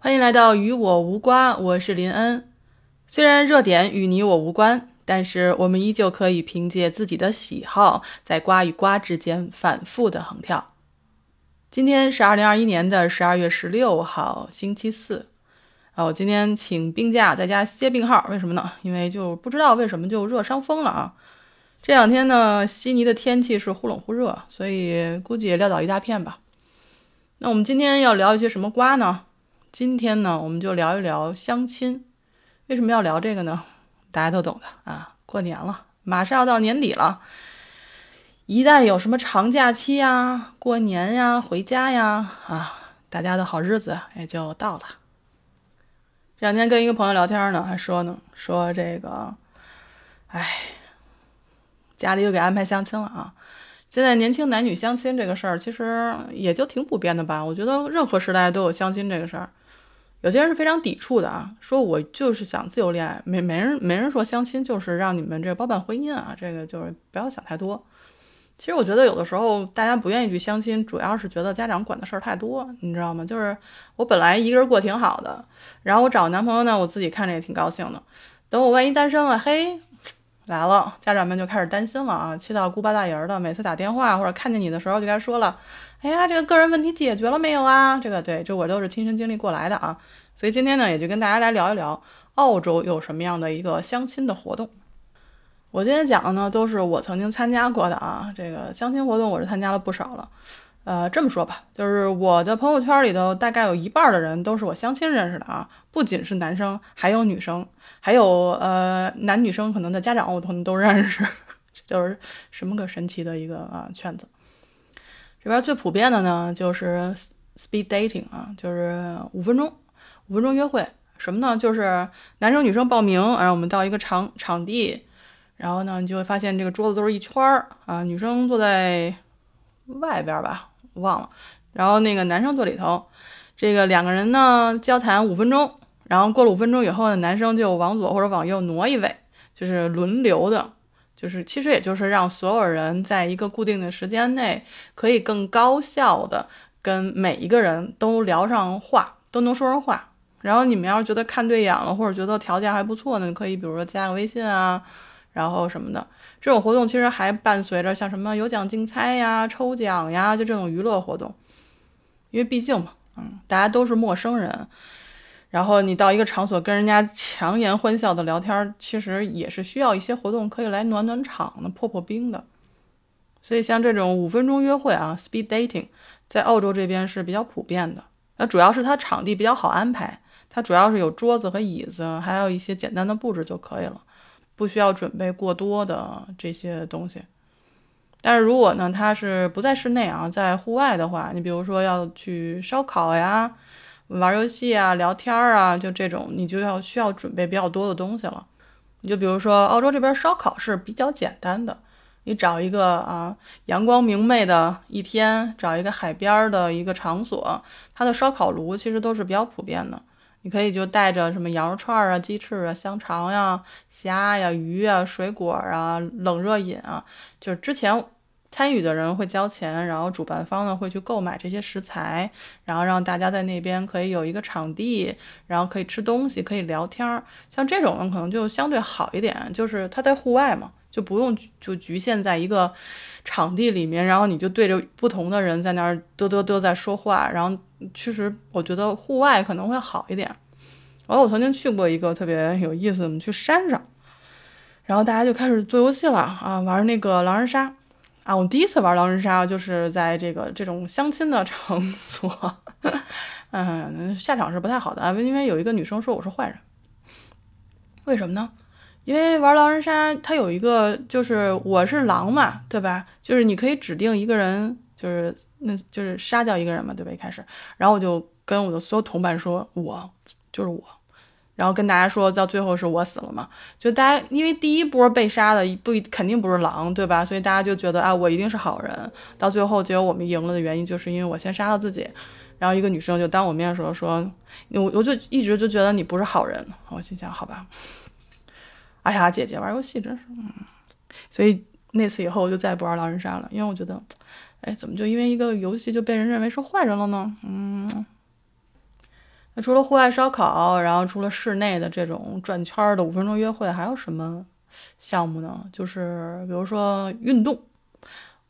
欢迎来到与我无瓜，我是林恩。虽然热点与你我无关，但是我们依旧可以凭借自己的喜好，在瓜与瓜之间反复的横跳。今天是二零二一年的十二月十六号，星期四。啊，我今天请病假，在家歇病号，为什么呢？因为就不知道为什么就热伤风了啊。这两天呢，悉尼的天气是忽冷忽热，所以估计也撂倒一大片吧。那我们今天要聊一些什么瓜呢？今天呢，我们就聊一聊相亲。为什么要聊这个呢？大家都懂的啊，过年了，马上要到年底了。一旦有什么长假期呀、过年呀、回家呀，啊，大家的好日子也就到了。这两天跟一个朋友聊天呢，还说呢，说这个，哎，家里又给安排相亲了啊。现在年轻男女相亲这个事儿，其实也就挺普遍的吧。我觉得任何时代都有相亲这个事儿。有些人是非常抵触的啊，说我就是想自由恋爱，没没人没人说相亲就是让你们这包办婚姻啊，这个就是不要想太多。其实我觉得有的时候大家不愿意去相亲，主要是觉得家长管的事儿太多，你知道吗？就是我本来一个人过挺好的，然后我找男朋友呢，我自己看着也挺高兴的。等我万一单身了，嘿，来了，家长们就开始担心了啊，气到姑八大姨的，每次打电话或者看见你的时候就该说了。哎呀，这个个人问题解决了没有啊？这个对，这我都是亲身经历过来的啊。所以今天呢，也就跟大家来聊一聊澳洲有什么样的一个相亲的活动。我今天讲的呢，都是我曾经参加过的啊。这个相亲活动我是参加了不少了。呃，这么说吧，就是我的朋友圈里头大概有一半的人都是我相亲认识的啊，不仅是男生，还有女生，还有呃男女生可能的家长我可能都认识，就是什么个神奇的一个啊圈子。这边最普遍的呢，就是 speed dating 啊，就是五分钟，五分钟约会。什么呢？就是男生女生报名，然后我们到一个场场地，然后呢，你就会发现这个桌子都是一圈儿啊，女生坐在外边吧，忘了，然后那个男生坐里头，这个两个人呢交谈五分钟，然后过了五分钟以后呢，男生就往左或者往右挪一位，就是轮流的。就是，其实也就是让所有人在一个固定的时间内，可以更高效的跟每一个人都聊上话，都能说上话。然后你们要是觉得看对眼了，或者觉得条件还不错呢，可以比如说加个微信啊，然后什么的。这种活动其实还伴随着像什么有奖竞猜呀、抽奖呀，就这种娱乐活动。因为毕竟嘛，嗯，大家都是陌生人。然后你到一个场所跟人家强颜欢笑的聊天，其实也是需要一些活动可以来暖暖场的、破破冰的。所以像这种五分钟约会啊，speed dating，在澳洲这边是比较普遍的。那主要是它场地比较好安排，它主要是有桌子和椅子，还有一些简单的布置就可以了，不需要准备过多的这些东西。但是如果呢，它是不在室内啊，在户外的话，你比如说要去烧烤呀。玩游戏啊，聊天啊，就这种，你就要需要准备比较多的东西了。你就比如说，澳洲这边烧烤是比较简单的，你找一个啊阳光明媚的一天，找一个海边的一个场所，它的烧烤炉其实都是比较普遍的。你可以就带着什么羊肉串啊、鸡翅啊、香肠呀、虾呀、鱼啊、水果啊、冷热饮啊，就是之前。参与的人会交钱，然后主办方呢会去购买这些食材，然后让大家在那边可以有一个场地，然后可以吃东西，可以聊天儿。像这种呢，可能就相对好一点，就是它在户外嘛，就不用就局限在一个场地里面，然后你就对着不同的人在那儿嘚嘚嘚在说话。然后其实我觉得户外可能会好一点。然后我曾经去过一个特别有意思，我们去山上，然后大家就开始做游戏了啊，玩那个狼人杀。啊，我第一次玩狼人杀就是在这个这种相亲的场所，嗯，下场是不太好的，因为有一个女生说我是坏人，为什么呢？因为玩狼人杀它有一个就是我是狼嘛，对吧？就是你可以指定一个人，就是那就是杀掉一个人嘛，对吧？一开始，然后我就跟我的所有同伴说，我就是我。然后跟大家说，到最后是我死了嘛？就大家因为第一波被杀的不肯定不是狼，对吧？所以大家就觉得啊，我一定是好人。到最后结果我们赢了的原因，就是因为我先杀了自己。然后一个女生就当我面说说，我我就一直就觉得你不是好人。我心想，好吧。哎呀，姐姐玩游戏真是……嗯。所以那次以后我就再也不玩狼人杀了，因为我觉得，哎，怎么就因为一个游戏就被人认为是坏人了呢？嗯。那除了户外烧烤，然后除了室内的这种转圈的五分钟约会，还有什么项目呢？就是比如说运动。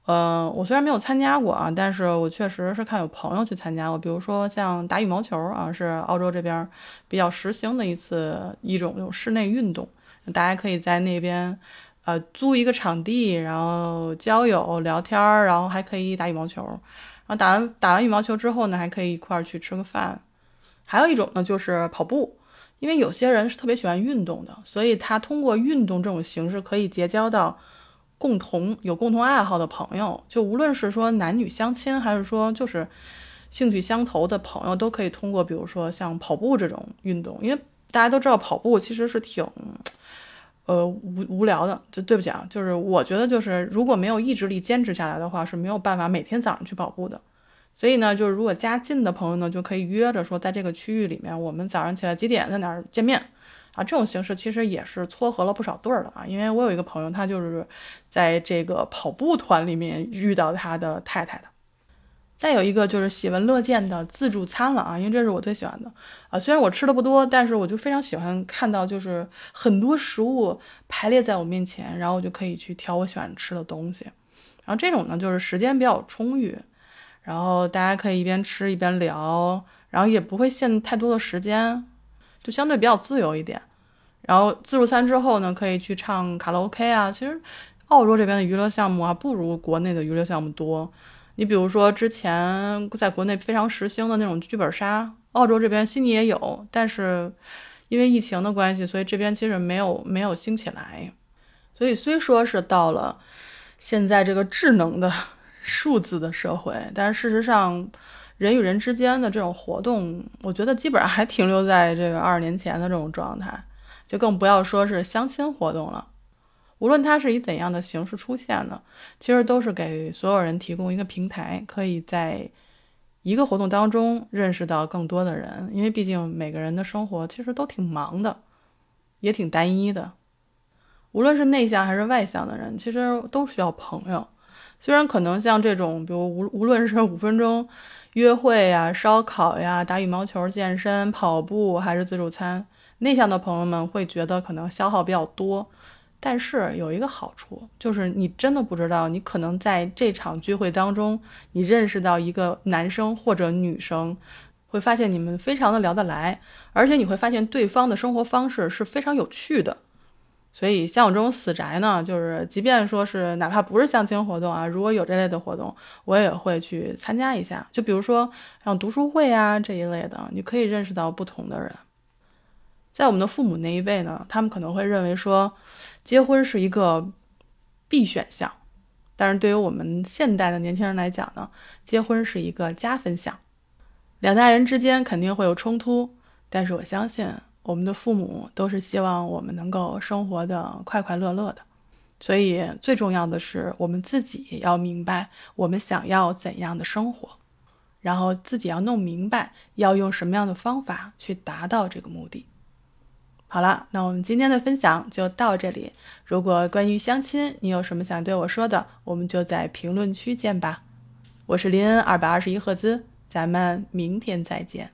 呃，我虽然没有参加过啊，但是我确实是看有朋友去参加过。比如说像打羽毛球啊，是澳洲这边比较实行的一次一种那种室内运动，大家可以在那边呃租一个场地，然后交友聊天儿，然后还可以打羽毛球。然后打完打完羽毛球之后呢，还可以一块儿去吃个饭。还有一种呢，就是跑步，因为有些人是特别喜欢运动的，所以他通过运动这种形式可以结交到。共同有共同爱好的朋友，就无论是说男女相亲，还是说就是兴趣相投的朋友，都可以通过比如说像跑步这种运动，因为大家都知道跑步其实是挺呃无无聊的。就对不起啊，就是我觉得就是如果没有意志力坚持下来的话，是没有办法每天早上去跑步的。所以呢，就是如果家近的朋友呢，就可以约着说在这个区域里面，我们早上起来几点在哪儿见面。啊，这种形式其实也是撮合了不少对儿的啊，因为我有一个朋友，他就是在这个跑步团里面遇到他的太太的。再有一个就是喜闻乐见的自助餐了啊，因为这是我最喜欢的啊。虽然我吃的不多，但是我就非常喜欢看到就是很多食物排列在我面前，然后我就可以去挑我喜欢吃的东西。然后这种呢，就是时间比较充裕，然后大家可以一边吃一边聊，然后也不会限太多的时间，就相对比较自由一点。然后自助餐之后呢，可以去唱卡拉 OK 啊。其实，澳洲这边的娱乐项目啊，不如国内的娱乐项目多。你比如说之前在国内非常时兴的那种剧本杀，澳洲这边悉尼也有，但是因为疫情的关系，所以这边其实没有没有兴起来。所以虽说是到了现在这个智能的 数字的社会，但是事实上，人与人之间的这种活动，我觉得基本上还停留在这个二十年前的这种状态。就更不要说是相亲活动了，无论它是以怎样的形式出现呢，其实都是给所有人提供一个平台，可以在一个活动当中认识到更多的人。因为毕竟每个人的生活其实都挺忙的，也挺单一的。无论是内向还是外向的人，其实都需要朋友。虽然可能像这种，比如无无论是五分钟约会呀、烧烤呀、打羽毛球、健身、跑步，还是自助餐。内向的朋友们会觉得可能消耗比较多，但是有一个好处，就是你真的不知道，你可能在这场聚会当中，你认识到一个男生或者女生，会发现你们非常的聊得来，而且你会发现对方的生活方式是非常有趣的。所以像我这种死宅呢，就是即便说是哪怕不是相亲活动啊，如果有这类的活动，我也会去参加一下。就比如说像读书会啊这一类的，你可以认识到不同的人。在我们的父母那一辈呢，他们可能会认为说，结婚是一个必选项，但是对于我们现代的年轻人来讲呢，结婚是一个加分项。两代人之间肯定会有冲突，但是我相信我们的父母都是希望我们能够生活的快快乐乐的。所以最重要的是，我们自己要明白我们想要怎样的生活，然后自己要弄明白要用什么样的方法去达到这个目的。好了，那我们今天的分享就到这里。如果关于相亲你有什么想对我说的，我们就在评论区见吧。我是林恩二百二十一赫兹，咱们明天再见。